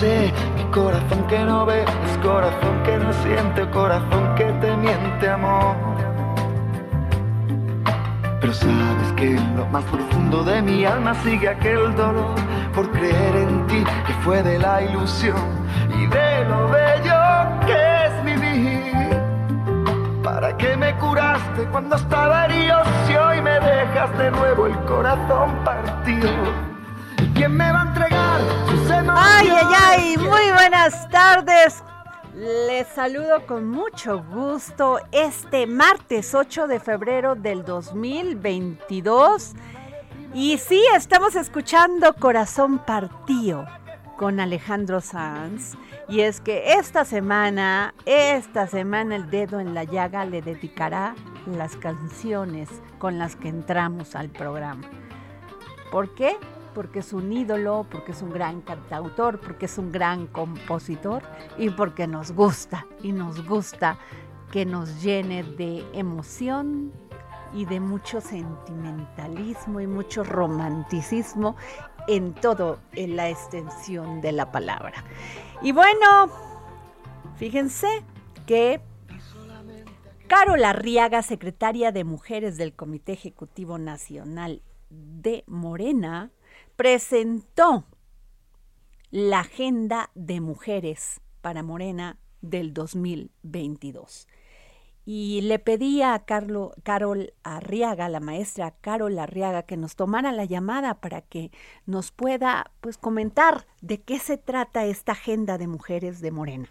Sé, mi corazón que no ve es corazón que no siente, corazón que te miente, amor. Pero sabes que en lo más profundo de mi alma sigue aquel dolor por creer en ti que fue de la ilusión y de lo bello que es vivir. ¿Para qué me curaste cuando estaba herido si hoy me dejas de nuevo el corazón partido? ¿Quién me va a entregar sus emociones? Ay, ay, ay, muy buenas tardes. Les saludo con mucho gusto este martes 8 de febrero del 2022. Y sí, estamos escuchando Corazón Partido con Alejandro Sanz. Y es que esta semana, esta semana el dedo en la llaga le dedicará las canciones con las que entramos al programa. ¿Por qué? Porque es un ídolo, porque es un gran cantautor, porque es un gran compositor y porque nos gusta y nos gusta que nos llene de emoción y de mucho sentimentalismo y mucho romanticismo en todo en la extensión de la palabra. Y bueno, fíjense que Carol Arriaga, secretaria de Mujeres del Comité Ejecutivo Nacional de Morena, presentó la Agenda de Mujeres para Morena del 2022 y le pedí a Carol Arriaga, la maestra Carol Arriaga, que nos tomara la llamada para que nos pueda pues comentar de qué se trata esta agenda de mujeres de Morena.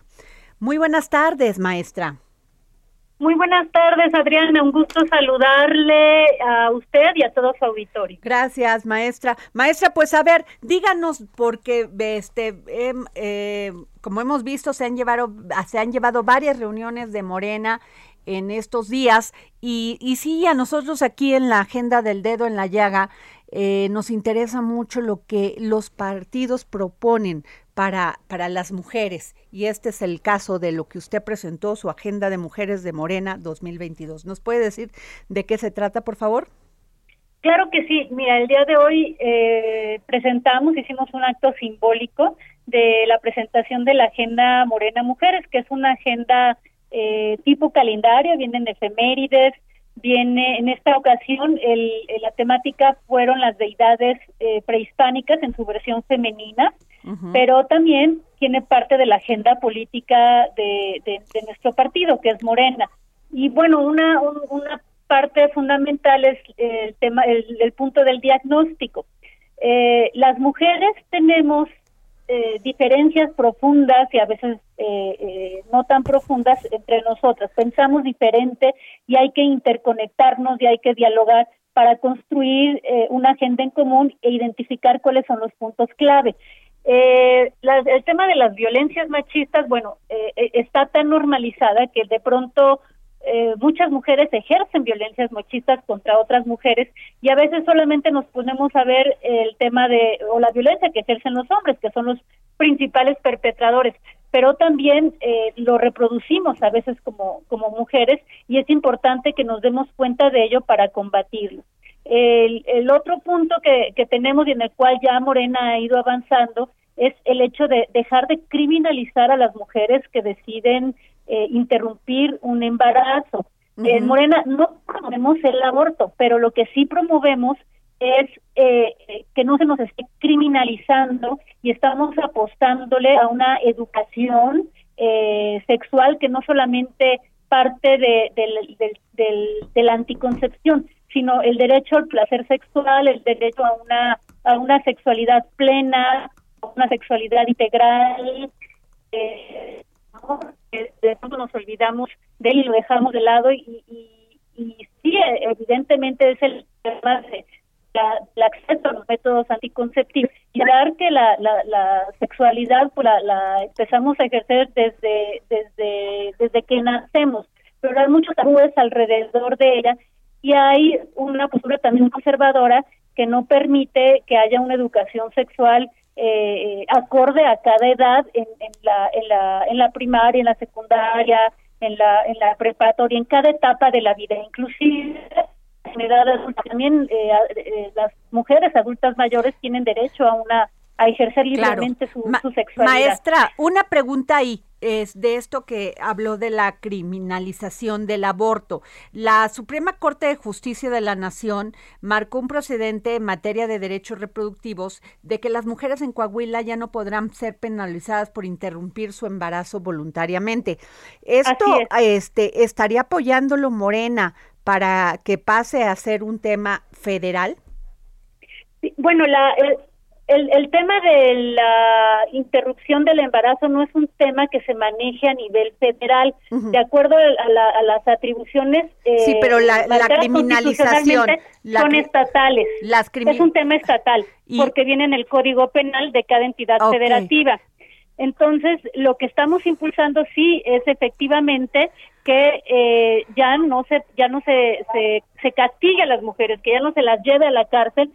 Muy buenas tardes, maestra. Muy buenas tardes, Adriana. Un gusto saludarle a usted y a todo su auditorio. Gracias, maestra. Maestra, pues a ver, díganos, porque este, eh, como hemos visto, se han llevado, se han llevado varias reuniones de Morena en estos días. Y, y sí, a nosotros aquí en la agenda del dedo en la llaga eh, nos interesa mucho lo que los partidos proponen para, para las mujeres. Y este es el caso de lo que usted presentó, su agenda de mujeres de Morena 2022. ¿Nos puede decir de qué se trata, por favor? Claro que sí. Mira, el día de hoy eh, presentamos, hicimos un acto simbólico de la presentación de la Agenda Morena Mujeres, que es una agenda eh, tipo calendario, vienen efemérides, viene en esta ocasión el, la temática fueron las deidades eh, prehispánicas en su versión femenina, pero también tiene parte de la agenda política de, nuestro partido, que es Morena. Y bueno, una, una parte fundamental es el tema, el, punto del diagnóstico. Eh, las mujeres tenemos eh, diferencias profundas y a veces eh, eh, no tan profundas entre nosotras. Pensamos diferente y hay que interconectarnos y hay que dialogar para construir una agenda en común e identificar cuáles son los puntos clave. El tema de las violencias machistas, bueno, está tan normalizada que de pronto eh, muchas mujeres ejercen violencias machistas contra otras mujeres y a veces solamente nos ponemos a ver el tema de o la violencia que ejercen los hombres que son los principales perpetradores. Pero también eh, lo reproducimos a veces como como mujeres y es importante que nos demos cuenta de ello para combatirlo. El, el otro punto que, que tenemos y en el cual ya Morena ha ido avanzando es el hecho de dejar de criminalizar a las mujeres que deciden eh, interrumpir un embarazo. En Morena no promovemos el aborto, pero lo que sí promovemos es eh, que no se nos esté criminalizando y estamos apostándole a una educación eh, sexual que no solamente parte de, de la anticoncepción, sino el derecho al placer sexual, el derecho a una, a una sexualidad plena, una sexualidad integral, eh, de pronto nos olvidamos de él y lo dejamos de lado y, y, sí, evidentemente es el la, acceso a los métodos anticonceptivos y dar que la, la, la sexualidad pues la, empezamos a ejercer desde, desde, desde que nacemos, pero hay muchos tabúes alrededor de ella y hay una postura también conservadora que no permite que haya una educación sexual eh, acorde a cada edad en, la, en, la, en la primaria, en la secundaria, en la, en la preparatoria, en cada etapa de la vida, inclusive en edad adulta. También eh, eh, las mujeres adultas mayores tienen derecho a una a ejercer libremente su, su, sexualidad. Maestra, una pregunta ahí es de esto que habló de la criminalización del aborto. La Suprema Corte de Justicia de la Nación marcó un procedente en materia de derechos reproductivos de que las mujeres en Coahuila ya no podrán ser penalizadas por interrumpir su embarazo voluntariamente. Esto este estaría apoyándolo Morena para que pase a ser un tema federal. bueno, la, el, el tema de la interrupción del embarazo no es un tema que se maneje a nivel federal, de acuerdo a, las atribuciones. Eh, sí, pero la, criminalización son estatales. es un tema estatal, porque viene en el Código Penal de cada entidad federativa. Entonces, lo que estamos impulsando sí es efectivamente que eh, ya no se ya no se, se se castigue a las mujeres, que ya no se las lleve a la cárcel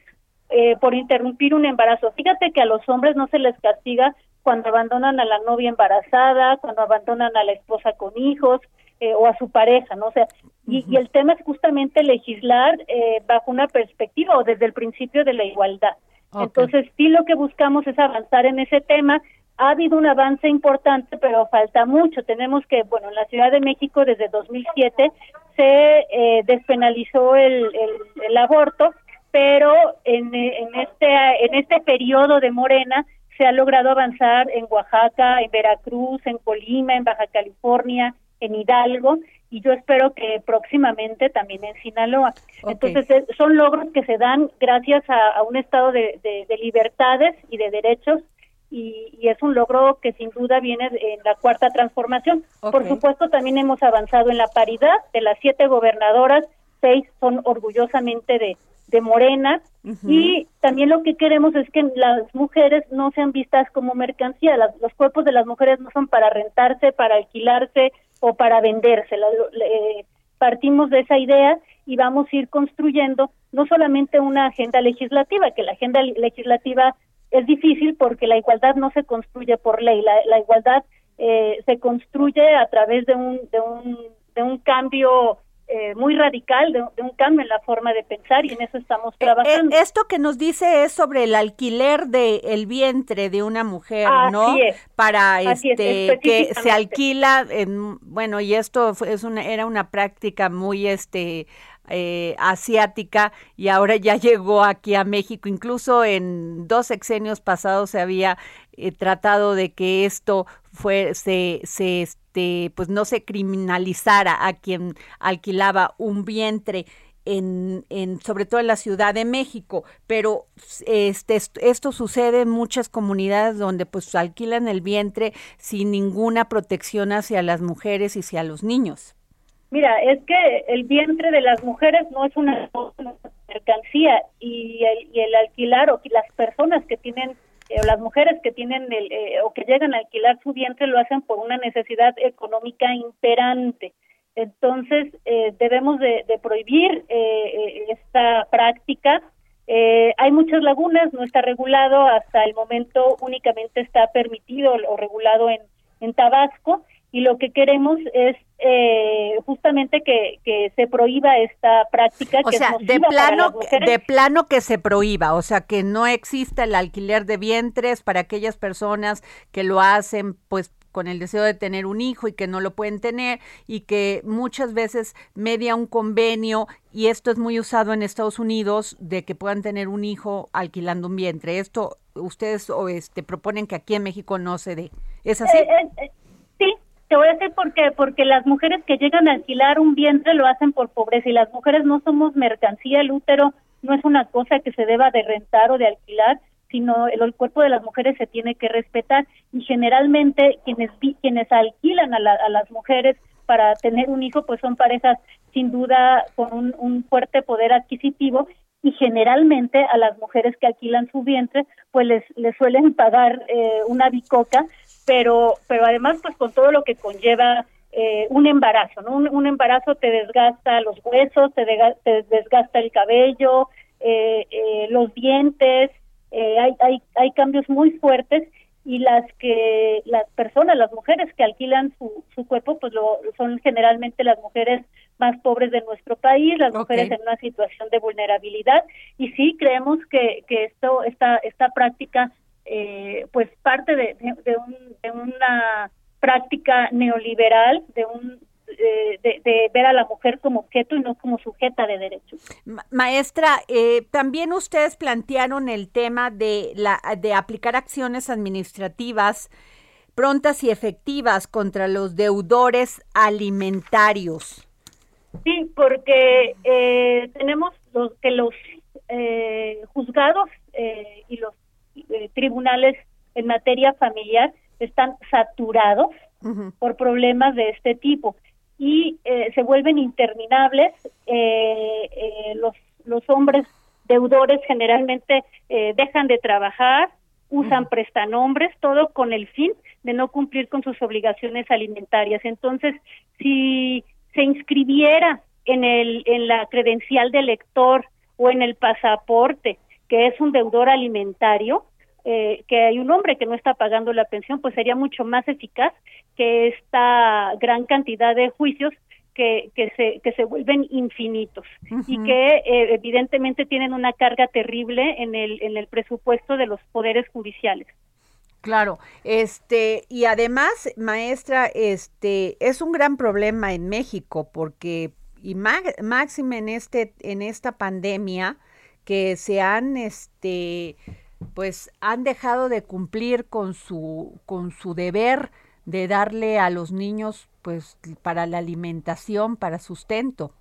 eh, por interrumpir un embarazo. Fíjate que a los hombres no se les castiga cuando abandonan a la novia embarazada, cuando abandonan a la esposa con hijos eh, o a su pareja, ¿no? O sea, y, el tema es justamente legislar eh, bajo una perspectiva o desde el principio de la igualdad. Entonces, sí lo que buscamos es avanzar en ese tema. Ha habido un avance importante, pero falta mucho. Tenemos que, bueno, en la Ciudad de México desde 2007 se despenalizó el, el aborto pero en, este en este periodo de Morena se ha logrado avanzar en Oaxaca, en Veracruz, en Colima, en Baja California, en Hidalgo y yo espero que próximamente también en Sinaloa. Entonces son logros que se dan gracias a, un estado de, libertades y de derechos y, es un logro que sin duda viene en la cuarta transformación. Por supuesto también hemos avanzado en la paridad de las siete gobernadoras, seis son orgullosamente de, de Morena. Y también lo que queremos es que las mujeres no sean vistas como mercancía, los cuerpos de las mujeres no son para rentarse, para alquilarse o para venderse. partimos de esa idea y vamos a ir construyendo no solamente una agenda legislativa, que la agenda legislativa es difícil porque la igualdad no se construye por ley, la, igualdad eh, se construye a través de un, de un, de un cambio eh, muy radical de, un cambio en la forma de pensar y en eso estamos eh, eh, trabajando. esto que nos dice es sobre el alquiler de el vientre de una mujer, ¿no? Para este que se alquila en bueno y esto es una era una práctica muy este asiática y ahora ya llegó aquí a México. Incluso en dos sexenios pasados se había tratado de que esto fue se, se este, pues no se criminalizara a quien alquilaba un vientre. en, en, sobre todo en la Ciudad de México, pero este, esto sucede en muchas comunidades donde pues alquilan el vientre sin ninguna protección hacia las mujeres y hacia los niños. Mira, es que el vientre de las mujeres no es una mercancía y el, y el alquilar o las personas que tienen eh, o las mujeres que tienen el, eh, o que llegan a alquilar su vientre lo hacen por una necesidad económica imperante. Entonces, eh, debemos de, prohibir eh, esta práctica. Eh, hay muchas lagunas, no está regulado, hasta el momento únicamente está permitido o regulado en Tabasco y lo que queremos es justamente que, que, se prohíba esta práctica. O sea, de plano, de plano que se prohíba, o sea, que no exista el alquiler de vientres para aquellas personas que lo hacen, pues con el deseo de tener un hijo y que no lo pueden tener y que muchas veces media un convenio y esto es muy usado en Estados Unidos de que puedan tener un hijo alquilando un vientre. Esto ustedes o este proponen que aquí en México no se dé. ¿Es así? Eh, eh, eh, te voy a decir por qué. Porque las mujeres que llegan a alquilar un vientre lo hacen por pobreza y las mujeres no somos mercancía. El útero no es una cosa que se deba de rentar o de alquilar sino el, cuerpo de las mujeres se tiene que respetar y generalmente quienes quienes alquilan a, las mujeres para tener un hijo pues son parejas sin duda con un, fuerte poder adquisitivo y generalmente a las mujeres que alquilan su vientre pues les, les suelen pagar eh, una bicoca pero pero además pues con todo lo que conlleva eh, un embarazo no un, embarazo te desgasta los huesos te, te desgasta el cabello eh, los dientes eh, hay, hay, hay cambios muy fuertes y las que las personas, las mujeres que alquilan su, su cuerpo, pues lo, son generalmente las mujeres más pobres de nuestro país, las mujeres en una situación de vulnerabilidad. Y sí creemos que, que esto esta esta práctica eh, pues parte de, de, un, de una práctica neoliberal, de un eh, de, ver a la mujer como objeto y no como sujeta de derechos. Maestra, eh, también ustedes plantearon el tema de, la, de aplicar acciones administrativas prontas y efectivas contra los deudores alimentarios. Sí, porque eh, tenemos los, que los juzgados y los tribunales en materia familiar están saturados por problemas de este tipo y eh, se vuelven interminables. Eh, eh, los, los hombres deudores generalmente dejan de trabajar, usan prestanombres, todo con el fin de no cumplir con sus obligaciones alimentarias. Entonces, si se inscribiera en, el, en la credencial del lector o en el pasaporte que es un deudor alimentario, eh, que hay un hombre que no está pagando la pensión, pues sería mucho más eficaz que esta gran cantidad de juicios que, que, se, que se vuelven infinitos y que eh, evidentemente tienen una carga terrible en el, en el presupuesto de los poderes judiciales. Claro, este, y además, maestra, este, es un gran problema en México porque, y máxime en este, en esta pandemia, que se han, este, pues han dejado de cumplir con su, con su deber de darle a los niños pues para la alimentación, para sustento.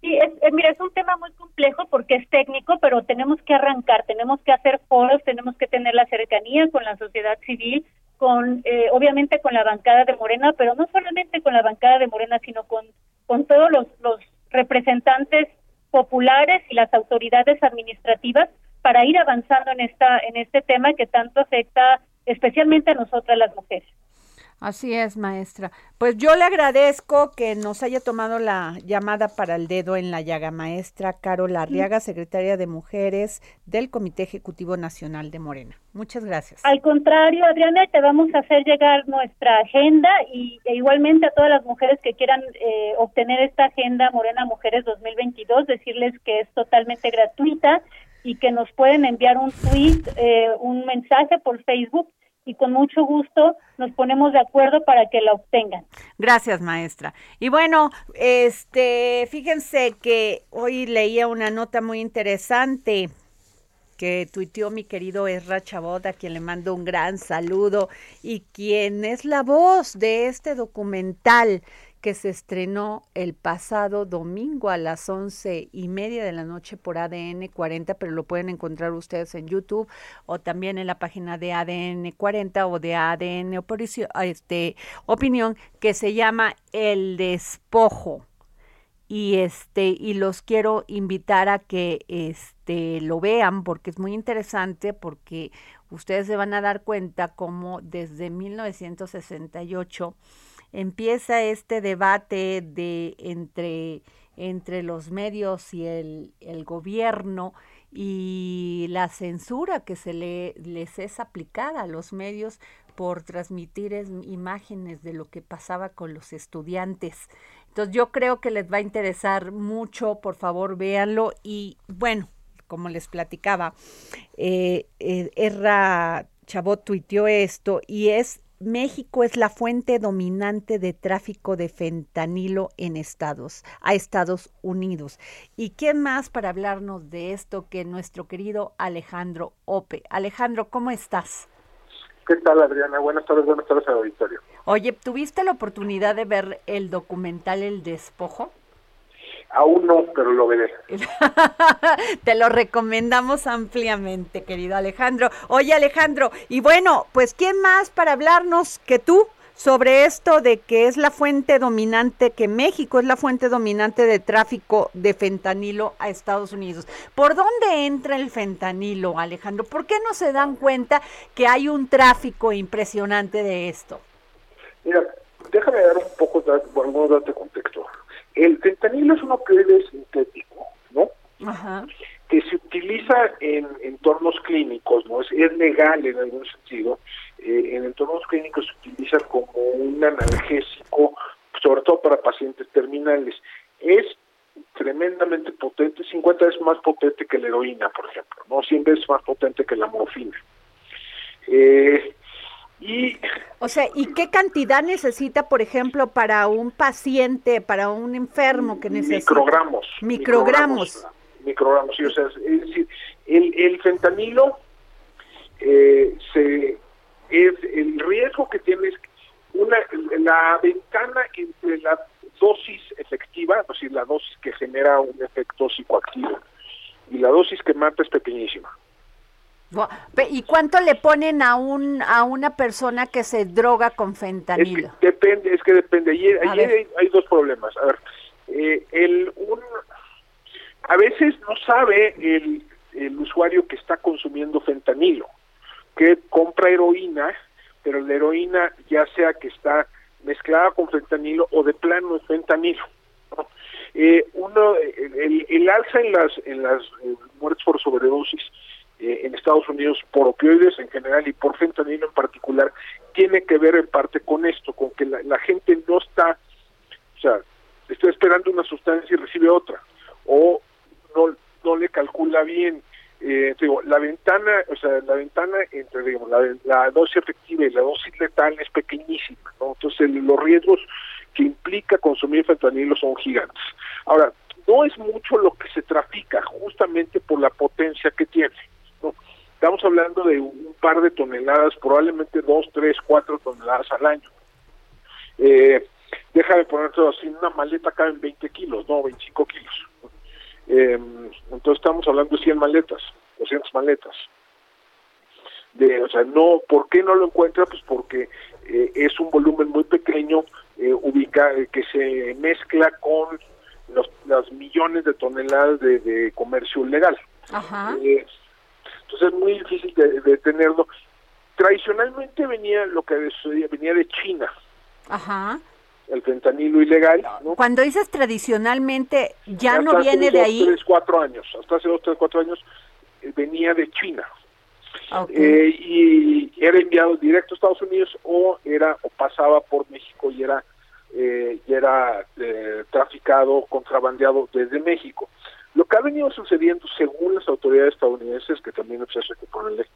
Sí, es, mira, es un tema muy complejo porque es técnico, pero tenemos que arrancar, tenemos que hacer foros, tenemos que tener la cercanía con la sociedad civil, con eh, obviamente con la bancada de Morena, pero no solamente con la bancada de Morena, sino con, con todos los, los representantes populares y las autoridades administrativas para ir avanzando en esta en este tema que tanto afecta especialmente a nosotras las mujeres. Así es, maestra. Pues yo le agradezco que nos haya tomado la llamada para el dedo en la llaga, maestra Carol Arriaga, secretaria de Mujeres del Comité Ejecutivo Nacional de Morena. Muchas gracias. Al contrario, Adriana, te vamos a hacer llegar nuestra agenda y e igualmente a todas las mujeres que quieran eh, obtener esta agenda Morena Mujeres 2022, decirles que es totalmente gratuita y que nos pueden enviar un tweet, eh, un mensaje por Facebook y con mucho gusto nos ponemos de acuerdo para que la obtengan. Gracias, maestra. Y bueno, este, fíjense que hoy leía una nota muy interesante que tuiteó mi querido Ezra Chabot, a quien le mando un gran saludo, y quien es la voz de este documental que se estrenó el pasado domingo a las once y media de la noche por ADN 40, pero lo pueden encontrar ustedes en YouTube o también en la página de ADN 40 o de ADN este, Opinión, que se llama El Despojo. Y este y los quiero invitar a que este lo vean porque es muy interesante porque ustedes se van a dar cuenta cómo desde 1968 empieza este debate de entre entre los medios y el, el gobierno y la censura que se le, les es aplicada a los medios por transmitir imágenes de lo que pasaba con los estudiantes. Entonces yo creo que les va a interesar mucho, por favor véanlo. Y bueno, como les platicaba, eh, eh, Erra Chabot tuiteó esto y es México es la fuente dominante de tráfico de fentanilo en Estados, a Estados Unidos. ¿Y quién más para hablarnos de esto que nuestro querido Alejandro Ope? Alejandro, ¿cómo estás? ¿Qué tal, Adriana? Buenas tardes, buenas tardes al auditorio. Oye, ¿tuviste la oportunidad de ver el documental El Despojo? Aún no, pero lo veré. Te lo recomendamos ampliamente, querido Alejandro. Oye, Alejandro, y bueno, pues ¿quién más para hablarnos que tú? sobre esto de que es la fuente dominante, que México es la fuente dominante de tráfico de fentanilo a Estados Unidos. ¿Por dónde entra el fentanilo, Alejandro? ¿Por qué no se dan cuenta que hay un tráfico impresionante de esto? Mira, déjame dar un poco de, algunos datos de contexto. El fentanilo es un opioide sintético, ¿no? Ajá. Que se utiliza en entornos clínicos, ¿no? Es, es legal en algún sentido. Eh, en entornos clínicos se utiliza como un analgésico, sobre todo para pacientes terminales. Es tremendamente potente, 50 veces más potente que la heroína, por ejemplo, ¿no? 100 veces más potente que la morfina. Eh, y, o sea, ¿y qué cantidad necesita, por ejemplo, para un paciente, para un enfermo que necesita? Microgramos. Microgramos. Microgramos, sí, o sea, es decir, el, el fentanilo eh, se, es el riesgo que tiene es una, la ventana entre la dosis efectiva, es decir, la dosis que genera un efecto psicoactivo, y la dosis que mata es pequeñísima. ¿Y cuánto le ponen a un a una persona que se droga con fentanilo? Es que depende, es que depende. Ayer, hay, dos problemas. A ver, eh, el un, a veces no sabe el, el usuario que está consumiendo fentanilo, que compra heroína, pero la heroína ya sea que está mezclada con fentanilo o de plano es fentanilo. Eh, uno, el, el, alza en las en las eh, muertes por sobredosis eh, en Estados Unidos por opioides en general y por fentanilo en particular, tiene que ver en parte con esto, con que la, gente no está, o sea, está esperando una sustancia y recibe otra, o no, no le calcula bien. Eh, digo, la ventana, o sea, la ventana entre digamos, la, dosis efectiva y la dosis letal es pequeñísima, ¿no? Entonces los riesgos que implica consumir fentanilo son gigantes. Ahora, no es mucho lo que se trafica, justamente por la potencia que tiene. Estamos hablando de un par de toneladas, probablemente dos, tres, cuatro toneladas al año. Eh, déjame todo así, una maleta cabe en 20 kilos, no, 25 kilos. Eh, entonces estamos hablando de 100 maletas, 200 maletas. De, o sea, no, ¿por qué no lo encuentra? Pues porque eh, es un volumen muy pequeño, eh, ubica, eh, que se mezcla con los, las millones de toneladas de, de comercio legal. Ajá. Entonces es muy difícil de, tenerlo. Tradicionalmente venía lo que venía de China. Ajá. El fentanilo ilegal. Cuando dices tradicionalmente, ya no viene de ahí. Dos, tres, cuatro años. Hasta hace dos, tres, cuatro años eh, venía de China. Eh, y era enviado directo a Estados Unidos o era o pasaba por México y era eh, y era eh, traficado contrabandeado desde México lo que ha venido sucediendo según las autoridades estadounidenses, que también pues, hay que ponerle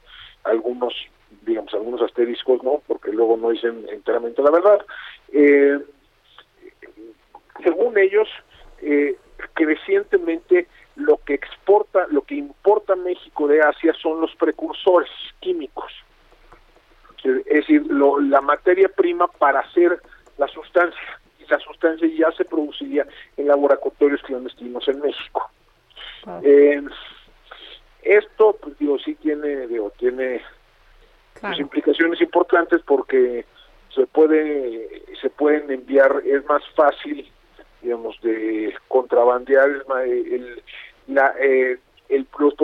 algunos, digamos, algunos asteriscos, ¿no? Porque luego no dicen enteramente la verdad. Eh, según ellos, eh, crecientemente lo que exporta, lo que importa México de Asia son los precursores químicos. Es decir, la materia prima para hacer la sustancia. Y la sustancia ya se produciría en laboratorios clandestinos en México. Eh, esto, pues digo, sí tiene, digo, tiene pues, implicaciones importantes porque se puede, se pueden enviar, es más fácil, digamos, de contrabandear el, la, eh, el, los,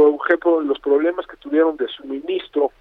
los problemas que tuvieron de suministro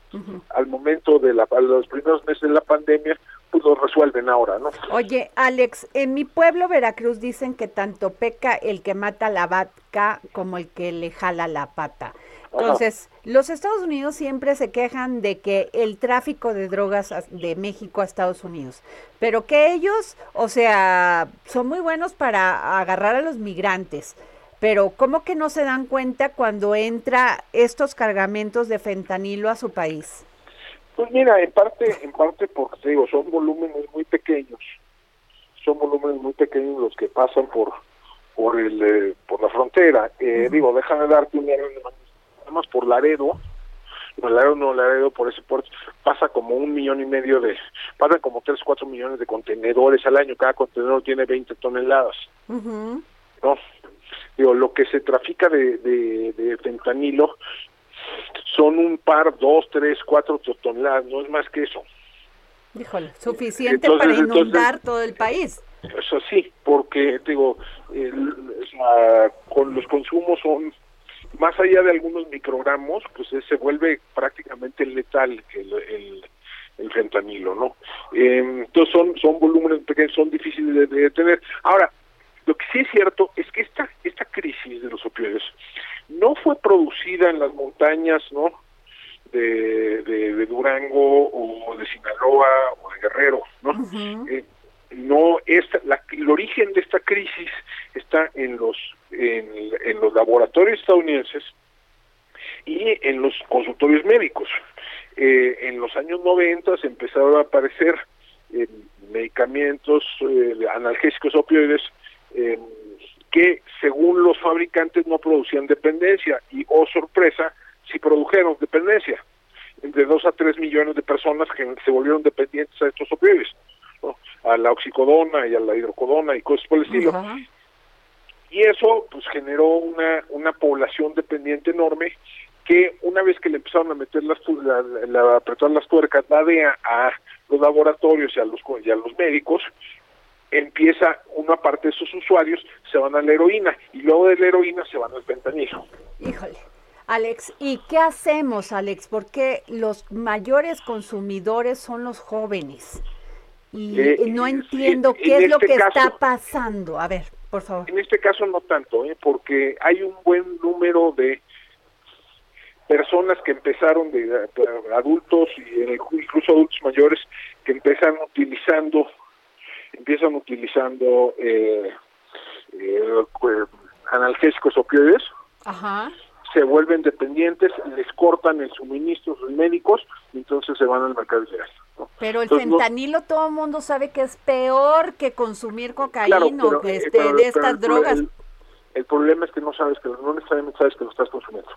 al momento de la, los primeros meses de la pandemia, pues lo resuelven ahora, ¿no? Oye, Alex, en mi pueblo Veracruz dicen que tanto peca el que mata la vaca como el que le jala la pata. Entonces, los Estados Unidos siempre se quejan de que el tráfico de drogas de México a Estados Unidos, pero que ellos, o sea, son muy buenos para agarrar a los migrantes, pero ¿cómo que no se dan cuenta cuando entra estos cargamentos de fentanilo a su país? Pues mira, en parte, en parte porque digo, son volúmenes muy pequeños, son volúmenes muy pequeños los que pasan por por el eh, por la frontera. Eh, Digo, déjame darte un más por Laredo, no, Laredo no, Laredo por ese puerto, pasa como un millón y medio de, pasan como tres, cuatro millones de contenedores al año, cada contenedor tiene 20 toneladas. ¿no? Digo, lo que se trafica de, de, fentanilo son un par, dos, tres, cuatro toneladas, no es más que eso. Híjole, suficiente para inundar todo el país. Eso sí, porque digo, con los consumos son más allá de algunos microgramos, pues se vuelve prácticamente letal el, el, el fentanilo, ¿no? Eh, entonces son, son volúmenes pequeños, son difíciles de, de detener. Ahora, lo que sí es cierto es que esta, esta crisis de los opioides no fue producida en las montañas, ¿no? De, de, Durango o de Sinaloa o de Guerrero, ¿no? eh, no esta, la, el origen de esta crisis está en los en, los laboratorios estadounidenses y en los consultorios médicos. Eh, en los años 90 empezaron a aparecer eh, medicamentos eh, analgésicos opioides que según los fabricantes no producían dependencia. Y, oh sorpresa, sí produjeron dependencia. Entre 2 a 3 millones de personas que se volvieron dependientes a estos opioides, a la oxicodona y a la hidrocodona y cosas por el estilo. Y eso pues generó una, una población dependiente enorme que una vez que le empezaron a meter las la, la, apretar las tuercas la DEA a los laboratorios y a los y a los médicos empieza una parte de esos usuarios se van a la heroína y luego de la heroína se van al fentanilo. Híjole. Alex, ¿y qué hacemos, Alex? Porque los mayores consumidores son los jóvenes. Y eh, no entiendo qué es lo este que está pasando. A ver. Por favor. En este caso no tanto, ¿eh? porque hay un buen número de personas que empezaron de, adultos y incluso adultos mayores que empiezan utilizando empiezan utilizando eh, eh, analgésicos opioides Ajá se vuelven dependientes, les cortan el suministro sus médicos y entonces se van al mercado ilegal. Pero el fentanilo todo el mundo sabe que es peor que consumir cocaína o que este, de estas drogas. El, problema es que no sabes que no necesariamente sabes que lo estás consumiendo.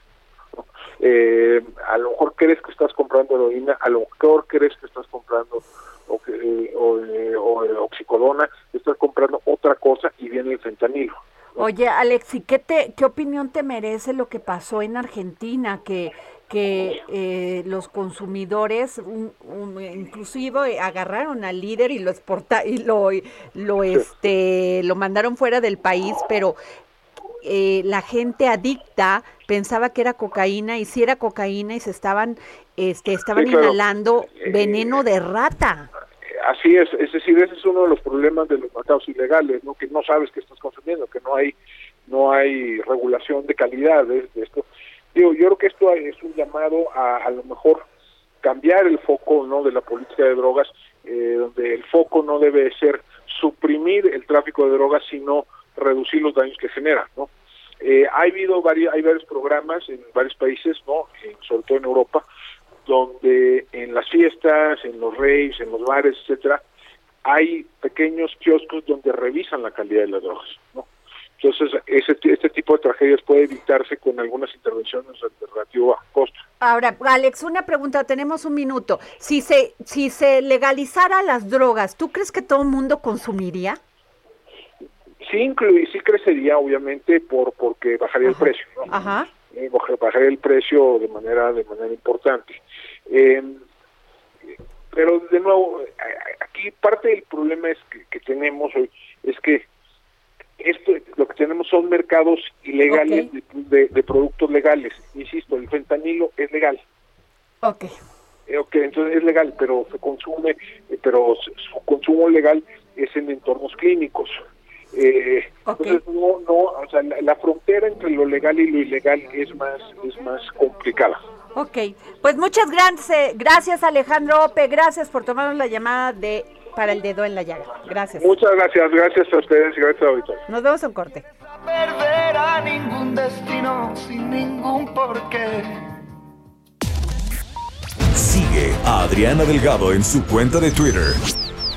Eh, a lo mejor crees que estás comprando heroína, a lo mejor crees que estás comprando o, eh, o, eh, o oxicodona, estás comprando otra cosa y viene el fentanilo. Oye, Alex, qué, te, qué opinión te merece lo que pasó en Argentina? Que, que eh, los consumidores, inclusive agarraron al líder y lo exporta y lo, lo, este, lo mandaron fuera del país, pero eh, la gente adicta pensaba que era cocaína y si era cocaína y se estaban, este, estaban inhalando eh, veneno de rata. Así es, es decir, ese es uno de los problemas de los mercados ilegales, ¿no? que no sabes qué estás consumiendo, que no hay no hay regulación de calidad de, esto. Digo, yo creo que esto es un llamado a a lo mejor cambiar el foco no de la política de drogas, eh, donde el foco no debe ser suprimir el tráfico de drogas, sino reducir los daños que genera, ¿no? Eh, ha habido varios, hay varios programas en varios países, ¿no? sobre todo en Europa, donde en las fiestas, en los raves, en los bares, etcétera, hay pequeños kioscos donde revisan la calidad de las drogas, ¿no? Entonces, ese, este tipo de tragedias puede evitarse con algunas intervenciones relativas a costo. Ahora, Alex, una pregunta, tenemos un minuto. Si se, si se legalizara las drogas, ¿tú crees que todo el mundo consumiría? Sí, sí crecería, obviamente, por porque bajaría el precio. ¿no? Ajá. Eh, bajaría el precio de manera de manera importante. Eh, pero de nuevo, aquí parte del problema es que, tenemos hoy es que esto lo que tenemos son mercados ilegales de, productos legales. Insisto, el fentanilo es legal. Ok. Eh, ok, entonces es legal, pero se consume, eh, pero su consumo legal es en entornos clínicos. Eh, Entonces no, no, o sea, la, frontera entre lo legal y lo ilegal es más, es más complicada. Ok, pues muchas gracias, gracias Alejandro Ope, gracias por tomarnos la llamada de para el dedo en la llaga. Gracias. Muchas gracias, gracias a ustedes y gracias a Nos vemos en corte. Perder a ningún destino sin ningún porqué. Sigue a Adriana Delgado en su cuenta de Twitter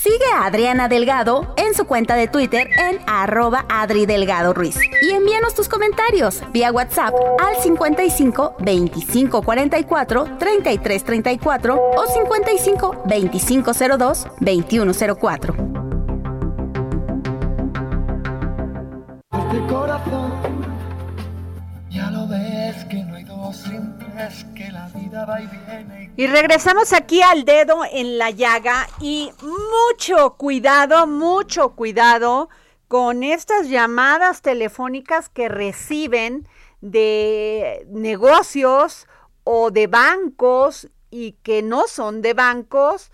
Sigue a Adriana Delgado en su cuenta de Twitter en arroba Adri Delgado Ruiz. Y envíanos tus comentarios vía WhatsApp al 55 25 44 33 34 o 55 25 02 21 04. Este corazón, ya lo ves que no hay dos sin tres, que la vida va y viene. Y regresamos aquí al dedo en la llaga y mucho cuidado, mucho cuidado con estas llamadas telefónicas que reciben de negocios o de bancos y que no son de bancos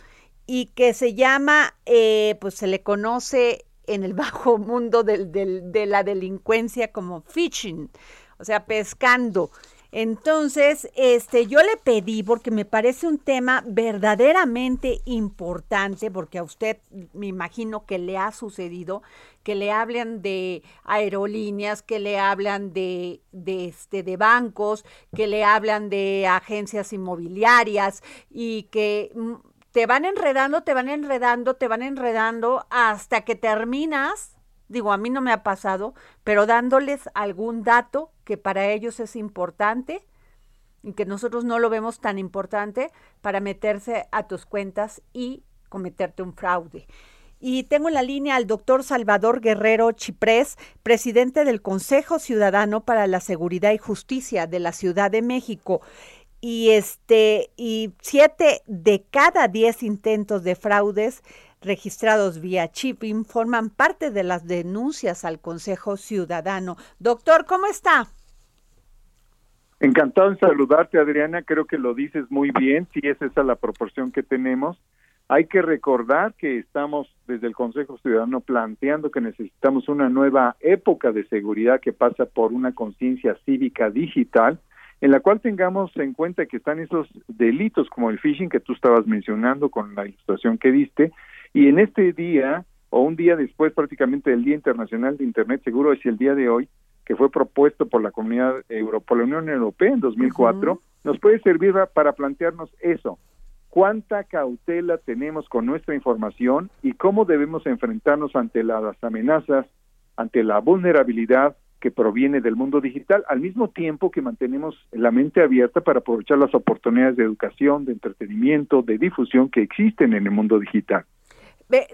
y que se llama, eh, pues se le conoce en el bajo mundo de la delincuencia como phishing, o sea, pescando. Entonces, este, yo le pedí, porque me parece un tema verdaderamente importante, porque a usted me imagino que le ha sucedido, que le hablan de aerolíneas, que le hablan de, de, este, de bancos, que le hablan de agencias inmobiliarias y que mm, te van enredando, te van enredando, te van enredando hasta que terminas digo, a mí no me ha pasado, pero dándoles algún dato que para ellos es importante y que nosotros no lo vemos tan importante para meterse a tus cuentas y cometerte un fraude. Y tengo en la línea al doctor Salvador Guerrero Chiprés, presidente del Consejo Ciudadano para la Seguridad y Justicia de la Ciudad de México. Y este, y siete de cada diez intentos de fraudes registrados vía chip forman parte de las denuncias al Consejo Ciudadano. Doctor, ¿cómo está? Encantado de saludarte, Adriana. Creo que lo dices muy bien. Si es esa la proporción que tenemos. Hay que recordar que estamos desde el Consejo Ciudadano planteando que necesitamos una nueva época de seguridad que pasa por una conciencia cívica digital en la cual tengamos en cuenta que están esos delitos como el phishing que tú estabas mencionando con la ilustración que diste, y en este día o un día después prácticamente del Día Internacional de Internet, seguro es el día de hoy, que fue propuesto por la Comunidad Europea, por la Unión Europea en 2004, nos puede servir para plantearnos eso, cuánta cautela tenemos con nuestra información y cómo debemos enfrentarnos ante las amenazas, ante la vulnerabilidad que proviene del mundo digital, al mismo tiempo que mantenemos la mente abierta para aprovechar las oportunidades de educación, de entretenimiento, de difusión que existen en el mundo digital.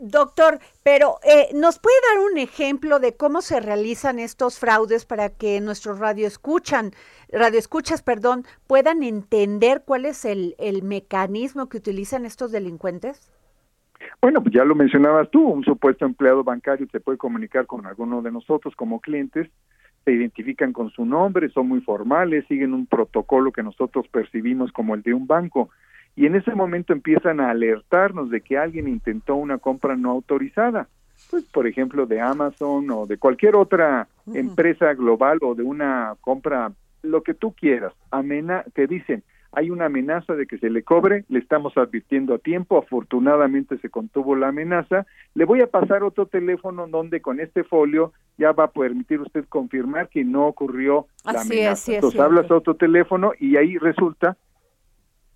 Doctor, pero eh, ¿nos puede dar un ejemplo de cómo se realizan estos fraudes para que nuestros radioescuchan, radioescuchas, perdón, puedan entender cuál es el, el mecanismo que utilizan estos delincuentes? Bueno, pues ya lo mencionabas tú, un supuesto empleado bancario se puede comunicar con alguno de nosotros como clientes, se identifican con su nombre, son muy formales, siguen un protocolo que nosotros percibimos como el de un banco y en ese momento empiezan a alertarnos de que alguien intentó una compra no autorizada, pues por ejemplo de Amazon o de cualquier otra empresa global o de una compra, lo que tú quieras, amena, te dicen, hay una amenaza de que se le cobre, le estamos advirtiendo a tiempo, afortunadamente se contuvo la amenaza, le voy a pasar otro teléfono donde con este folio ya va a permitir usted confirmar que no ocurrió la amenaza. Entonces hablas a otro teléfono y ahí resulta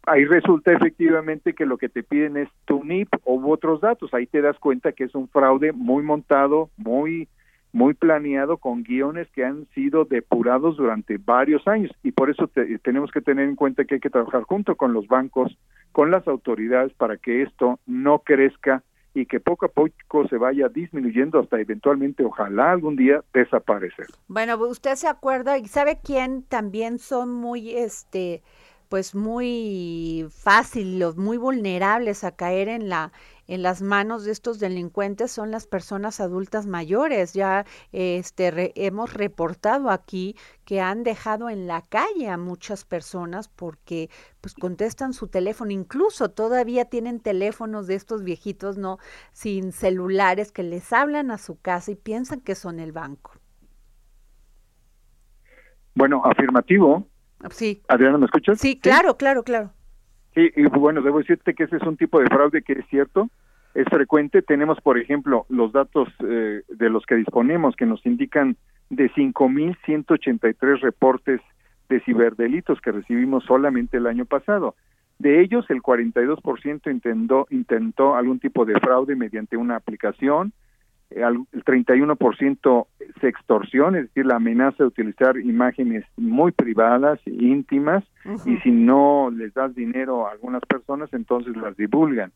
ahí resulta efectivamente que lo que te piden es tu NIP u otros datos. Ahí te das cuenta que es un fraude muy montado, muy muy planeado con guiones que han sido depurados durante varios años y por eso tenemos que tener en cuenta que hay que trabajar junto con los bancos, con las autoridades para que esto no crezca y que poco a poco se vaya disminuyendo hasta eventualmente, ojalá algún día desaparecer. Bueno, usted se acuerda y sabe quién también son muy este pues muy fácil, los muy vulnerables a caer en la en las manos de estos delincuentes son las personas adultas mayores. Ya este hemos reportado aquí que han dejado en la calle a muchas personas porque pues contestan su teléfono, incluso todavía tienen teléfonos de estos viejitos no sin celulares que les hablan a su casa y piensan que son el banco. Bueno, afirmativo, Sí. Adriana, ¿me escuchas? Sí, claro, claro, claro. Sí, y bueno, debo decirte que ese es un tipo de fraude que es cierto, es frecuente. Tenemos, por ejemplo, los datos eh, de los que disponemos que nos indican de 5.183 reportes de ciberdelitos que recibimos solamente el año pasado. De ellos, el 42% intentó, intentó algún tipo de fraude mediante una aplicación, el 31% sextorsión, es decir, la amenaza de utilizar imágenes muy privadas, íntimas, y si no les das dinero a algunas personas, entonces las divulgan.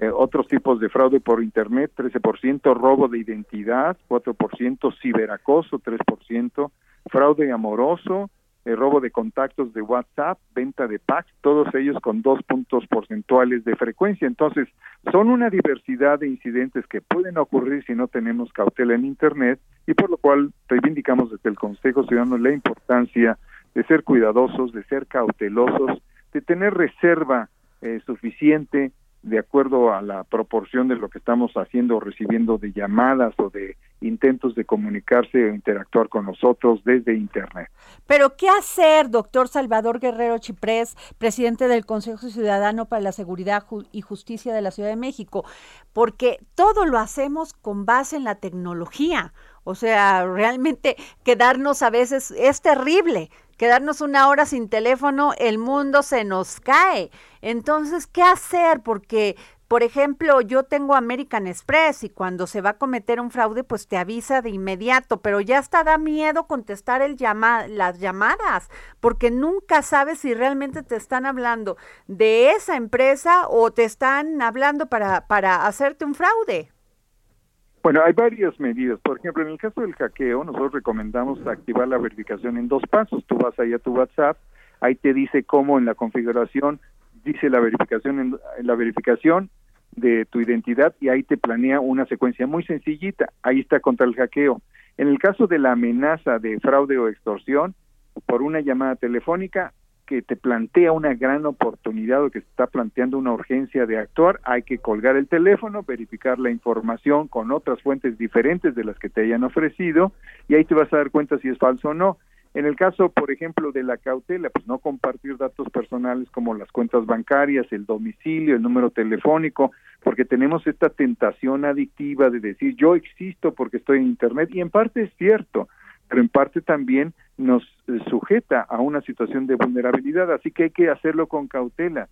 Eh, otros tipos de fraude por Internet, 13%, robo de identidad, 4%, ciberacoso, 3%, fraude amoroso, el robo de contactos de WhatsApp, venta de packs, todos ellos con dos puntos porcentuales de frecuencia. Entonces, son una diversidad de incidentes que pueden ocurrir si no tenemos cautela en Internet y por lo cual reivindicamos desde el Consejo Ciudadano la importancia de ser cuidadosos, de ser cautelosos, de tener reserva eh, suficiente de acuerdo a la proporción de lo que estamos haciendo o recibiendo de llamadas o de intentos de comunicarse o interactuar con nosotros desde Internet. Pero, ¿qué hacer, doctor Salvador Guerrero Chiprés, presidente del Consejo Ciudadano para la Seguridad y Justicia de la Ciudad de México? Porque todo lo hacemos con base en la tecnología. O sea, realmente quedarnos a veces es terrible quedarnos una hora sin teléfono, el mundo se nos cae. Entonces, ¿qué hacer? Porque, por ejemplo, yo tengo American Express y cuando se va a cometer un fraude, pues te avisa de inmediato, pero ya hasta da miedo contestar las llamadas, porque nunca sabes si realmente te están hablando de esa empresa o te están hablando para, para hacerte un fraude. Bueno, hay varias medidas. Por ejemplo, en el caso del hackeo, nosotros recomendamos activar la verificación en dos pasos. Tú vas ahí a tu WhatsApp, ahí te dice cómo en la configuración dice la verificación en, la verificación de tu identidad y ahí te planea una secuencia muy sencillita. Ahí está contra el hackeo. En el caso de la amenaza de fraude o extorsión por una llamada telefónica, que te plantea una gran oportunidad o que está planteando una urgencia de actuar, hay que colgar el teléfono, verificar la información con otras fuentes diferentes de las que te hayan ofrecido y ahí te vas a dar cuenta si es falso o no. En el caso, por ejemplo, de la cautela, pues no compartir datos personales como las cuentas bancarias, el domicilio, el número telefónico, porque tenemos esta tentación adictiva de decir yo existo porque estoy en Internet y en parte es cierto, pero en parte también nos eh, sujeta a una situación de vulnerabilidad, así que hay que hacerlo con cautela.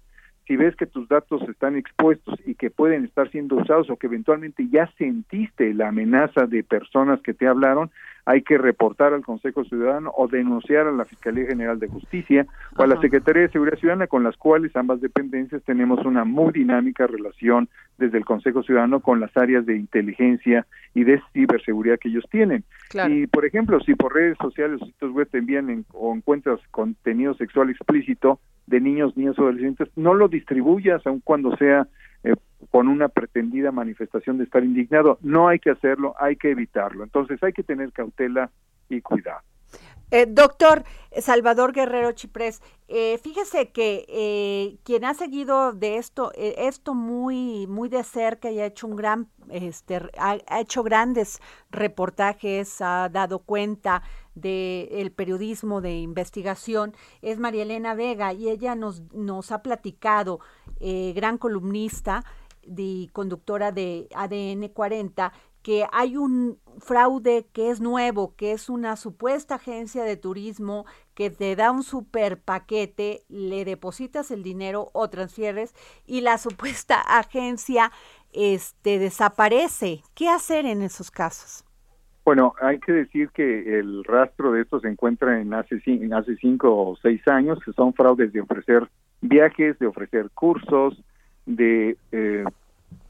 Si ves que tus datos están expuestos y que pueden estar siendo usados o que eventualmente ya sentiste la amenaza de personas que te hablaron, hay que reportar al Consejo Ciudadano o denunciar a la Fiscalía General de Justicia o a la Secretaría de Seguridad Ciudadana, con las cuales ambas dependencias tenemos una muy dinámica relación desde el Consejo Ciudadano con las áreas de inteligencia y de ciberseguridad que ellos tienen. Y, por ejemplo, si por redes sociales o sitios web te envían o encuentras contenido sexual explícito, de niños, niños o adolescentes, no lo distribuyas aun cuando sea eh, con una pretendida manifestación de estar indignado. No hay que hacerlo, hay que evitarlo. Entonces hay que tener cautela y cuidado. Eh, doctor Salvador Guerrero Chiprés, eh, fíjese que eh, quien ha seguido de esto, esto muy, muy de cerca y ha hecho un gran, este, ha, hecho grandes reportajes, ha dado cuenta del periodismo de investigación, es María Elena Vega y ella nos, nos ha platicado, gran columnista y conductora de ADN 40, que hay un fraude que es nuevo, que es una supuesta agencia de turismo que te da un super paquete, le depositas el dinero o transfieres y la supuesta agencia este desaparece. ¿Qué hacer en esos casos? Bueno, hay que decir que el rastro de esto se encuentra en hace, hace cinco o seis años, que son fraudes de ofrecer viajes, de ofrecer cursos, de eh,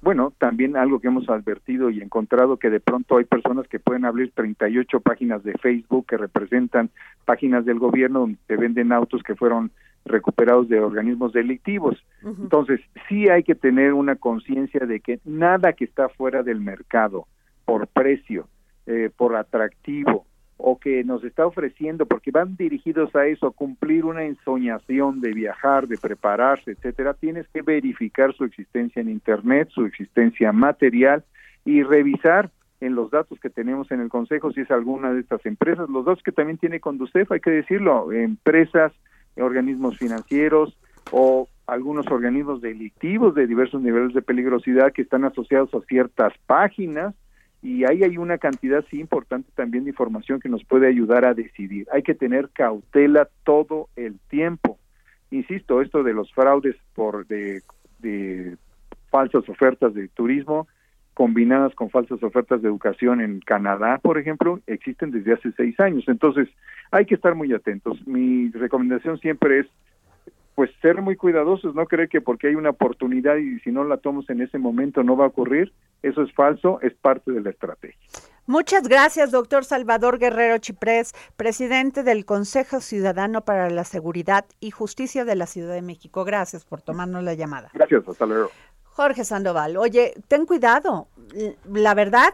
bueno, también algo que hemos advertido y encontrado que de pronto hay personas que pueden abrir 38 páginas de Facebook que representan páginas del gobierno donde se venden autos que fueron recuperados de organismos delictivos. Entonces, sí hay que tener una conciencia de que nada que está fuera del mercado, por precio, eh, por atractivo, o que nos está ofreciendo, porque van dirigidos a eso, a cumplir una ensoñación de viajar, de prepararse, etcétera, tienes que verificar su existencia en Internet, su existencia material y revisar en los datos que tenemos en el Consejo si es alguna de estas empresas, los datos que también tiene Conducef, hay que decirlo, empresas, organismos financieros o algunos organismos delictivos de diversos niveles de peligrosidad que están asociados a ciertas páginas y ahí hay una cantidad sí importante también de información que nos puede ayudar a decidir. Hay que tener cautela todo el tiempo. Insisto, esto de los fraudes por de, falsas ofertas de turismo combinadas con falsas ofertas de educación en Canadá, por ejemplo, existen desde hace seis años. Entonces, hay que estar muy atentos. Mi recomendación siempre es pues ser muy cuidadosos, no creer que porque hay una oportunidad y si no la tomamos en ese momento no va a ocurrir, eso es falso, es parte de la estrategia. Muchas gracias, doctor Salvador Guerrero Chiprés, presidente del Consejo Ciudadano para la Seguridad y Justicia de la Ciudad de México. Gracias por tomarnos la llamada. Gracias, hasta luego. Jorge Sandoval, oye, ten cuidado. La verdad,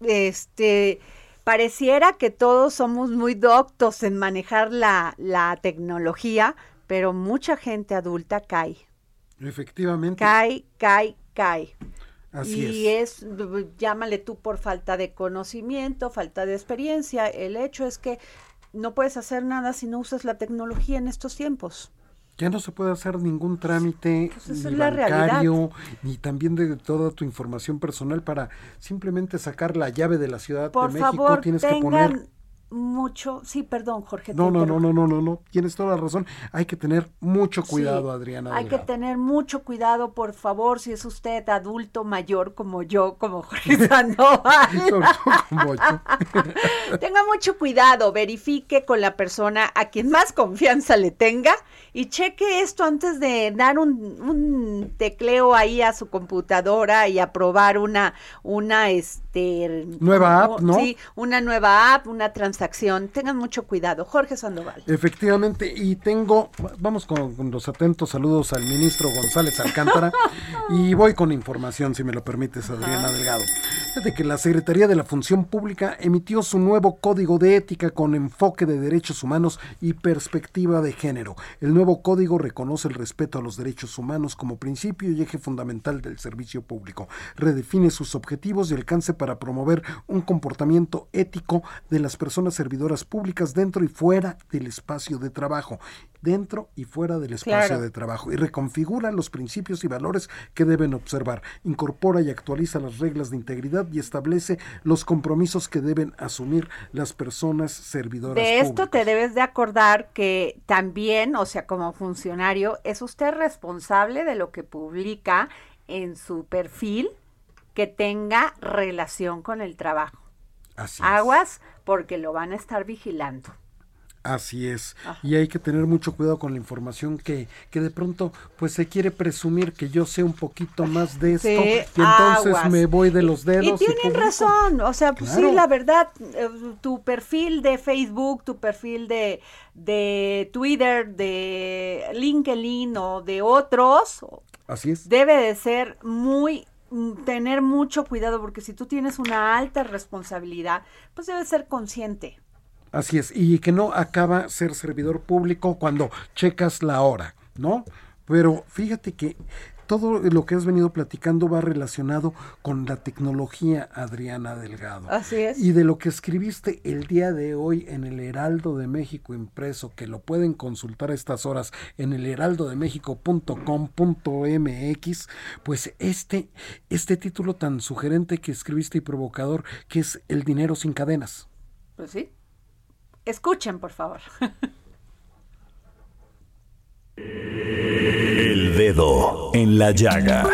este, pareciera que todos somos muy doctos en manejar la, la tecnología, pero mucha gente adulta cae. Efectivamente. Cae, cae, cae. Así y es. llámale tú por falta de conocimiento, falta de experiencia. El hecho es que no puedes hacer nada si no usas la tecnología en estos tiempos. Ya no se puede hacer ningún trámite pues ni bancario, ni también de toda tu información personal para simplemente sacar la llave de la Ciudad de México. Tienes que poner mucho, sí, perdón, Jorge. No, no, no, no, no, no, no, tienes toda la razón. Hay que tener mucho cuidado, Adriana. Hay que tener mucho cuidado, por favor, si es usted adulto mayor como yo, como Jorge Sandoval. tenga mucho cuidado, verifique con la persona a quien más confianza le tenga y cheque esto antes de dar un, un tecleo ahí a su computadora y aprobar una, una, este... Nueva app, ¿no? Sí, una nueva app, una transacción acción. Tengan mucho cuidado. Jorge Sandoval. Efectivamente, y tengo, vamos con, los atentos saludos al ministro González Alcántara y voy con información, si me lo permites, Adriana Delgado. Fíjate que la Secretaría de la Función Pública emitió su nuevo código de ética con enfoque de derechos humanos y perspectiva de género. El nuevo código reconoce el respeto a los derechos humanos como principio y eje fundamental del servicio público. Redefine sus objetivos y alcance para promover un comportamiento ético de las personas servidoras públicas dentro y fuera del espacio de trabajo dentro y fuera del espacio de trabajo y reconfigura los principios y valores que deben observar, incorpora y actualiza las reglas de integridad y establece los compromisos que deben asumir las personas servidoras. De esto te debes de acordar que también, o sea, como funcionario, es usted responsable de lo que publica en su perfil que tenga relación con el trabajo. Así Aguas porque lo van a estar vigilando. Así es. Y hay que tener mucho cuidado con la información que, que de pronto pues se quiere presumir que yo sé un poquito más de esto y entonces me voy de los dedos. Y tienen razón, o sea, pues sí, la verdad, eh, tu perfil de Facebook, tu perfil de, de Twitter, de LinkedIn o de otros, Así es. debe de ser muy mm, tener mucho cuidado porque si tú tienes una alta responsabilidad, pues debes ser consciente. Así es, y que no acaba ser servidor público cuando checas la hora, ¿no? Pero fíjate que todo lo que has venido platicando va relacionado con la tecnología, Adriana Delgado. Así es. Y de lo que escribiste el día de hoy en el Heraldo de México impreso, que lo pueden consultar a estas horas en el heraldodemexico.com.mx, pues este, este título tan sugerente que escribiste y provocador, que es El dinero sin cadenas. Pues sí. Escuchen, por favor. El dedo en la llaga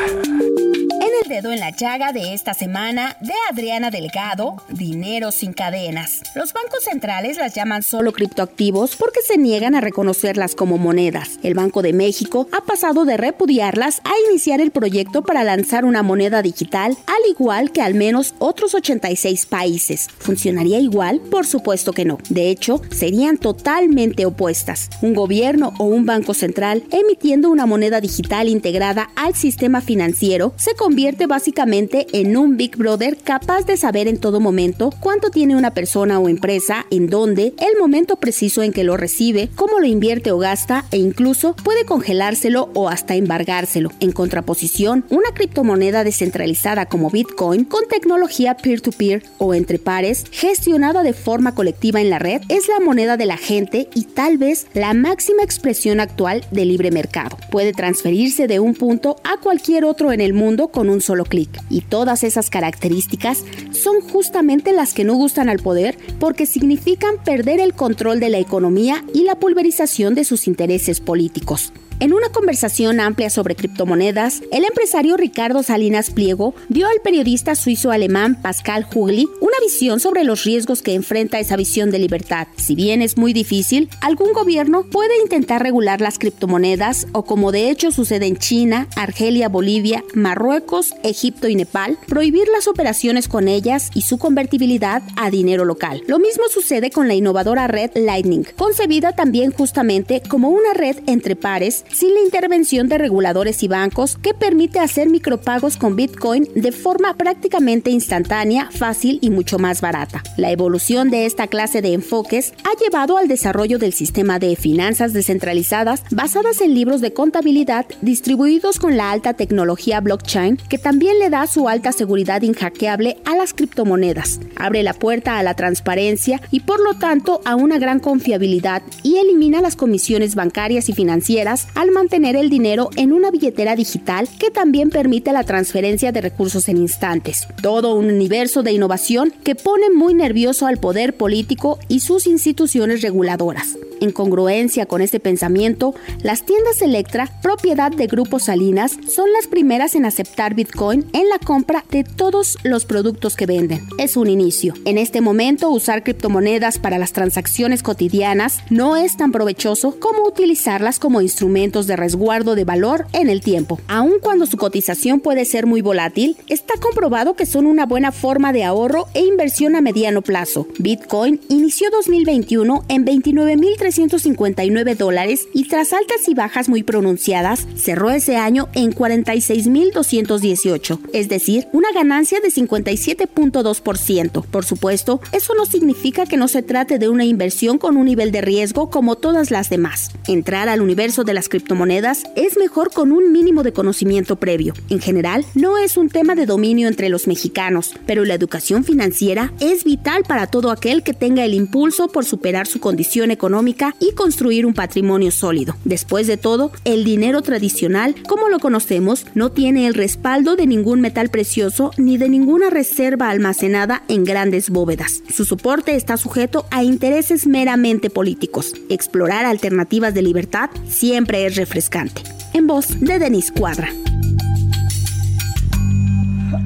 dedo en la llaga de esta semana de Adriana Delgado, Dinero sin cadenas. Los bancos centrales las llaman solo criptoactivos porque se niegan a reconocerlas como monedas. El Banco de México ha pasado de repudiarlas a iniciar el proyecto para lanzar una moneda digital, al igual que al menos otros 86 países. ¿Funcionaría igual? Por supuesto que no. De hecho, serían totalmente opuestas. Un gobierno o un banco central emitiendo una moneda digital integrada al sistema financiero se convierte básicamente en un Big Brother capaz de saber en todo momento cuánto tiene una persona o empresa, en dónde, el momento preciso en que lo recibe, cómo lo invierte o gasta e incluso puede congelárselo o hasta embargárselo. En contraposición, una criptomoneda descentralizada como Bitcoin con tecnología peer-to-peer -peer o entre pares, gestionada de forma colectiva en la red, es la moneda de la gente y tal vez la máxima expresión actual del libre mercado. Puede transferirse de un punto a cualquier otro en el mundo con un solo clic. Y todas esas características son justamente las que no gustan al poder porque significan perder el control de la economía y la pulverización de sus intereses políticos. En una conversación amplia sobre criptomonedas, el empresario Ricardo Salinas Pliego dio al periodista suizo-alemán Pascal Hugli una visión sobre los riesgos que enfrenta esa visión de libertad. Si bien es muy difícil, algún gobierno puede intentar regular las criptomonedas o como de hecho sucede en China, Argelia, Bolivia, Marruecos, Egipto y Nepal, prohibir las operaciones con ellas y su convertibilidad a dinero local. Lo mismo sucede con la innovadora red Lightning, concebida también justamente como una red entre pares sin la intervención de reguladores y bancos que permite hacer micropagos con Bitcoin de forma prácticamente instantánea, fácil y mucho más barata. La evolución de esta clase de enfoques ha llevado al desarrollo del sistema de finanzas descentralizadas basadas en libros de contabilidad distribuidos con la alta tecnología blockchain que también le da su alta seguridad inhackeable a las criptomonedas. Abre la puerta a la transparencia y por lo tanto a una gran confiabilidad y elimina las comisiones bancarias y financieras al mantener el dinero en una billetera digital que también permite la transferencia de recursos en instantes. Todo un universo de innovación que pone muy nervioso al poder político y sus instituciones reguladoras. En congruencia con este pensamiento, las tiendas Electra, propiedad de Grupo Salinas, son las primeras en aceptar Bitcoin en la compra de todos los productos que venden. Es un inicio. En este momento, usar criptomonedas para las transacciones cotidianas no es tan provechoso como utilizarlas como instrumento de resguardo de valor en el tiempo. Aun cuando su cotización puede ser muy volátil, está comprobado que son una buena forma de ahorro e inversión a mediano plazo. Bitcoin inició 2021 en 29.359 dólares y tras altas y bajas muy pronunciadas, cerró ese año en 46.218, es decir, una ganancia de 57.2%. Por supuesto, eso no significa que no se trate de una inversión con un nivel de riesgo como todas las demás. Entrar al universo de las criptomonedas es mejor con un mínimo de conocimiento previo. En general, no es un tema de dominio entre los mexicanos, pero la educación financiera es vital para todo aquel que tenga el impulso por superar su condición económica y construir un patrimonio sólido. Después de todo, el dinero tradicional, como lo conocemos, no tiene el respaldo de ningún metal precioso ni de ninguna reserva almacenada en grandes bóvedas. Su soporte está sujeto a intereses meramente políticos. Explorar alternativas de libertad siempre es refrescante. En voz de Denis Cuadra.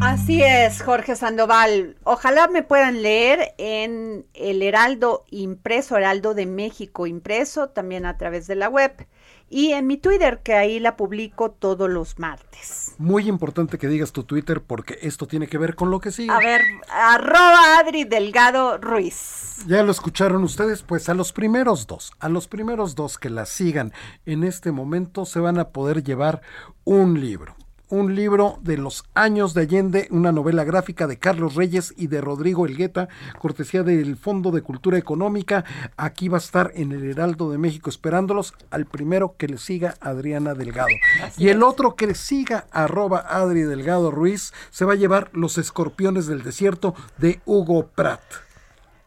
Así es, Jorge Sandoval. Ojalá me puedan leer en el Heraldo impreso, Heraldo de México impreso, también a través de la web. Y en mi Twitter, que ahí la publico todos los martes. Muy importante que digas tu Twitter porque esto tiene que ver con lo que sigue. A ver, arroba Adri Delgado Ruiz. Ya lo escucharon ustedes, pues a los primeros dos, a los primeros dos que la sigan en este momento se van a poder llevar un libro un libro de los años de Allende, una novela gráfica de Carlos Reyes y de Rodrigo Elgueta, cortesía del Fondo de Cultura Económica. Aquí va a estar en el Heraldo de México esperándolos al primero que le siga Adriana Delgado. y el otro que le siga arroba Adri Delgado Ruiz se va a llevar Los Escorpiones del Desierto de Hugo Pratt.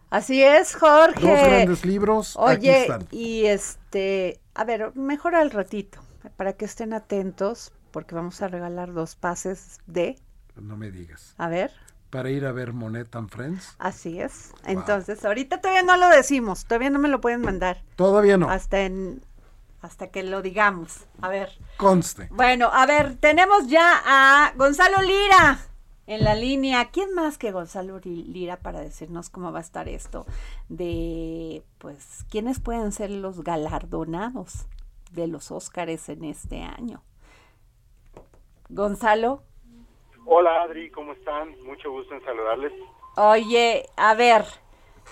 Así es, Jorge. Dos grandes libros. Oye, y este, a ver, mejor al ratito, para que estén atentos, porque vamos a regalar dos pases de... No me digas. A ver. Para ir a ver Monet and Friends. Así es. Entonces, ahorita todavía no lo decimos, todavía no me lo pueden mandar. Todavía no. Hasta en hasta que lo digamos. A ver. Conste. Bueno, a ver, tenemos ya a Gonzalo Lira en la línea. ¿Quién más que Gonzalo Lira para decirnos cómo va a estar esto de, pues, quiénes pueden ser los galardonados de los Óscares en este año? Gonzalo. Hola Adri, ¿cómo están? Mucho gusto en saludarles. Oye, a ver,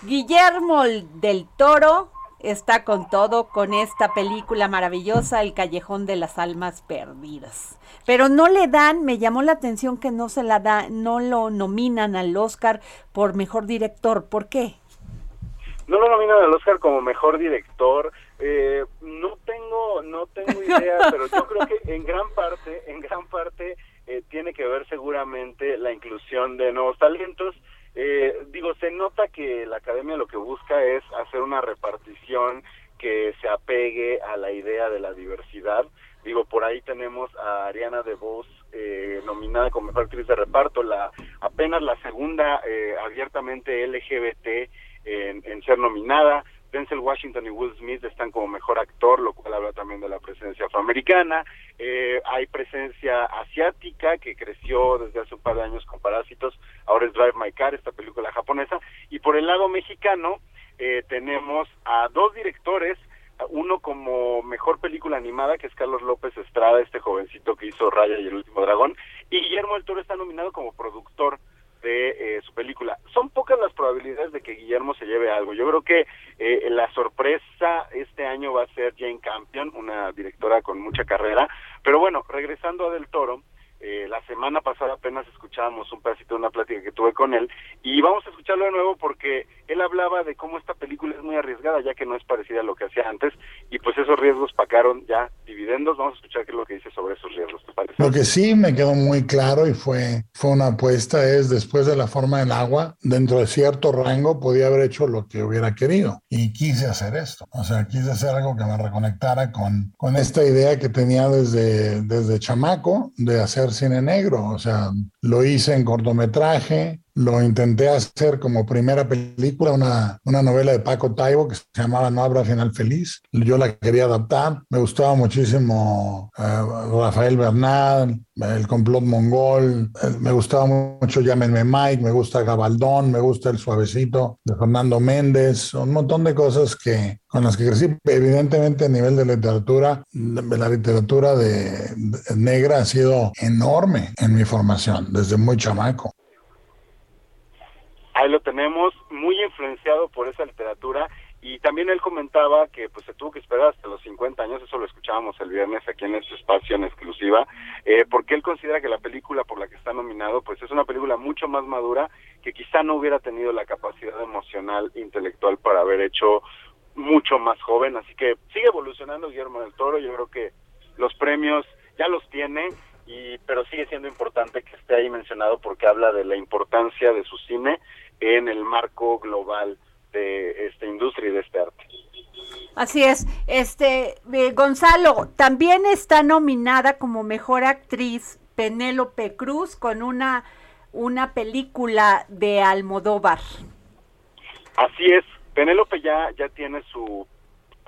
Guillermo del Toro está con todo con esta película maravillosa, El Callejón de las Almas Perdidas. Pero no le dan, me llamó la atención que no se la da, no lo nominan al Oscar por mejor director. ¿Por qué? No lo nominan al Oscar como mejor director. Eh, no tengo, no tengo idea, pero yo creo que en gran parte, en gran parte eh, tiene que ver seguramente la inclusión de nuevos talentos. Eh, digo, se nota que la academia lo que busca es hacer una repartición que se apegue a la idea de la diversidad. Digo, por ahí tenemos a Ariana DeVos eh, nominada como mejor actriz de reparto, la apenas la segunda eh, abiertamente LGBT en, en ser nominada. Denzel Washington y Will Smith están como mejor actor, lo cual habla también de la presencia afroamericana. Eh, hay presencia asiática que creció desde hace un par de años con Parásitos, ahora es Drive My Car, esta película japonesa. Y por el lado mexicano eh, tenemos a dos directores, uno como mejor película animada, que es Carlos López Estrada, este jovencito que hizo Raya y el último dragón, y Guillermo del Toro está nominado como productor de eh, su película. Son pocas las probabilidades de que Guillermo se lleve algo. Yo creo que eh, la sorpresa este año va a ser Jane Campion, una directora con mucha carrera. Pero bueno, regresando a Del Toro, eh, la semana pasada apenas escuchábamos un pedacito de una plática que tuve con él y vamos a escucharlo de nuevo porque él hablaba de cómo esta película es muy arriesgada ya que no es parecida a lo que hacía antes y pues esos riesgos pagaron ya dividendos. Vamos a escuchar qué es lo que dice sobre esos riesgos, ¿te parece? Lo que sí me quedó muy claro y fue, fue una apuesta es después de la forma del agua, dentro de cierto rango podía haber hecho lo que hubiera querido y quise hacer esto. O sea, quise hacer algo que me reconectara con, con esta idea que tenía desde, desde chamaco de hacer cine negro. O sea, lo hice en cortometraje, lo intenté hacer como primera película, una, una novela de Paco Taibo que se llamaba No habrá final feliz. Yo la quería adaptar. Me gustaba muchísimo eh, Rafael Bernal, El complot mongol. Eh, me gustaba mucho Llámenme Mike, me gusta Gabaldón, me gusta El suavecito de Fernando Méndez. Un montón de cosas que con las que crecí. Evidentemente a nivel de literatura, la literatura de negra ha sido enorme en mi formación desde muy chamaco. Ahí lo tenemos, muy influenciado por esa literatura y también él comentaba que pues se tuvo que esperar hasta los 50 años, eso lo escuchábamos el viernes aquí en este espacio en exclusiva, eh, porque él considera que la película por la que está nominado pues es una película mucho más madura que quizá no hubiera tenido la capacidad emocional, intelectual para haber hecho mucho más joven, así que sigue evolucionando Guillermo del Toro, yo creo que los premios ya los tiene, y pero sigue siendo importante que esté ahí mencionado porque habla de la importancia de su cine en el marco global de esta industria y de este arte. Así es, este eh, Gonzalo también está nominada como mejor actriz Penélope Cruz con una una película de Almodóvar. Así es, Penélope ya ya tiene su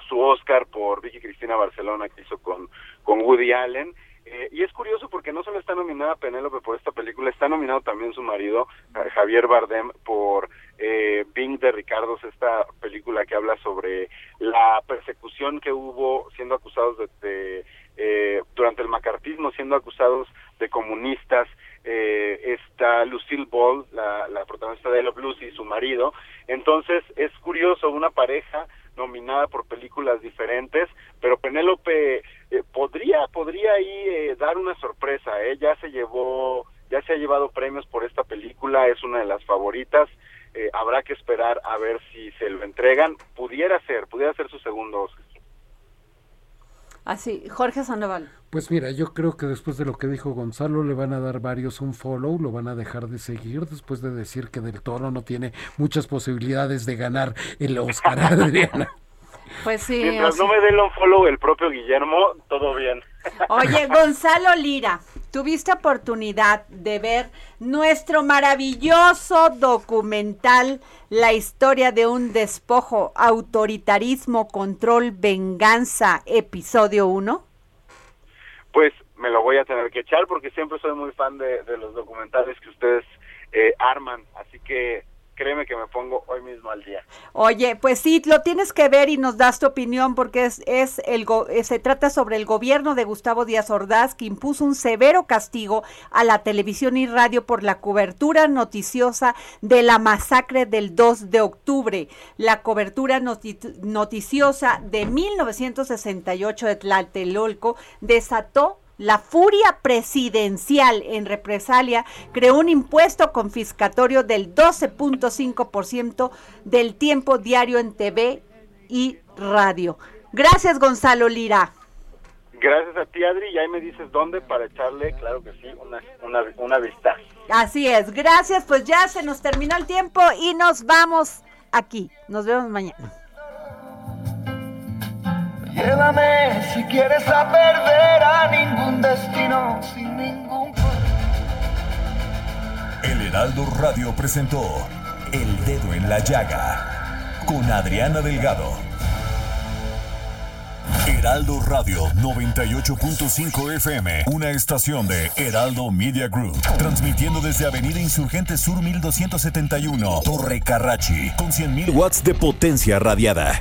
su Oscar por Vicky Cristina Barcelona que hizo con con Woody Allen eh, y es curioso porque no solo está nominada Penélope por esta película, está nominado también su marido, Javier Bardem, por eh, Bing de Ricardos, esta película que habla sobre la persecución que hubo siendo acusados de, eh, durante el macartismo, siendo acusados de comunistas. Eh, está Lucille Ball, la, protagonista de Love Lucy, y su marido. Entonces es curioso, una pareja nominada por películas diferentes, pero Penélope eh, podría podría ahí eh, dar una sorpresa, ¿eh? ya se llevó ya se ha llevado premios por esta película, es una de las favoritas, eh, habrá que esperar a ver si se lo entregan, pudiera ser, pudiera ser su segundo Oscar. Así, Jorge Sandoval. Pues mira, yo creo que después de lo que dijo Gonzalo, le van a dar varios un follow, lo van a dejar de seguir después de decir que Del Toro no tiene muchas posibilidades de ganar el Oscar, Adriana. Pues sí. Mientras no me den un follow el propio Guillermo, todo bien. Oye, Gonzalo Lira, tuviste oportunidad de ver nuestro maravilloso documental La historia de un despojo, autoritarismo, control, venganza, episodio 1? Pues me lo voy a tener que echar porque siempre soy muy fan de, de los documentales que ustedes eh, arman, así que créeme que me pongo hoy mismo al día. Oye, pues sí, lo tienes que ver y nos das tu opinión porque es, es el eh, se trata sobre el gobierno de Gustavo Díaz Ordaz que impuso un severo castigo a la televisión y radio por la cobertura noticiosa de la masacre del 2 de octubre. La cobertura noticiosa de 1968 de Tlatelolco desató la furia presidencial en represalia creó un impuesto confiscatorio del 12.5% del tiempo diario en TV y radio. Gracias, Gonzalo Lira. Gracias a ti, Adri, y ahí me dices dónde para echarle, claro que sí, una, una, una vista. Así es, gracias, pues ya se nos terminó el tiempo y nos vamos aquí. Nos vemos mañana. Llévame si quieres a perder a ningún destino sin ningún El Heraldo Radio presentó El Dedo en la Llaga con Adriana Delgado. Heraldo Radio 98.5 FM, una estación de Heraldo Media Group, transmitiendo desde Avenida Insurgente Sur 1271, Torre Carrachi, con 100.000 watts de potencia radiada.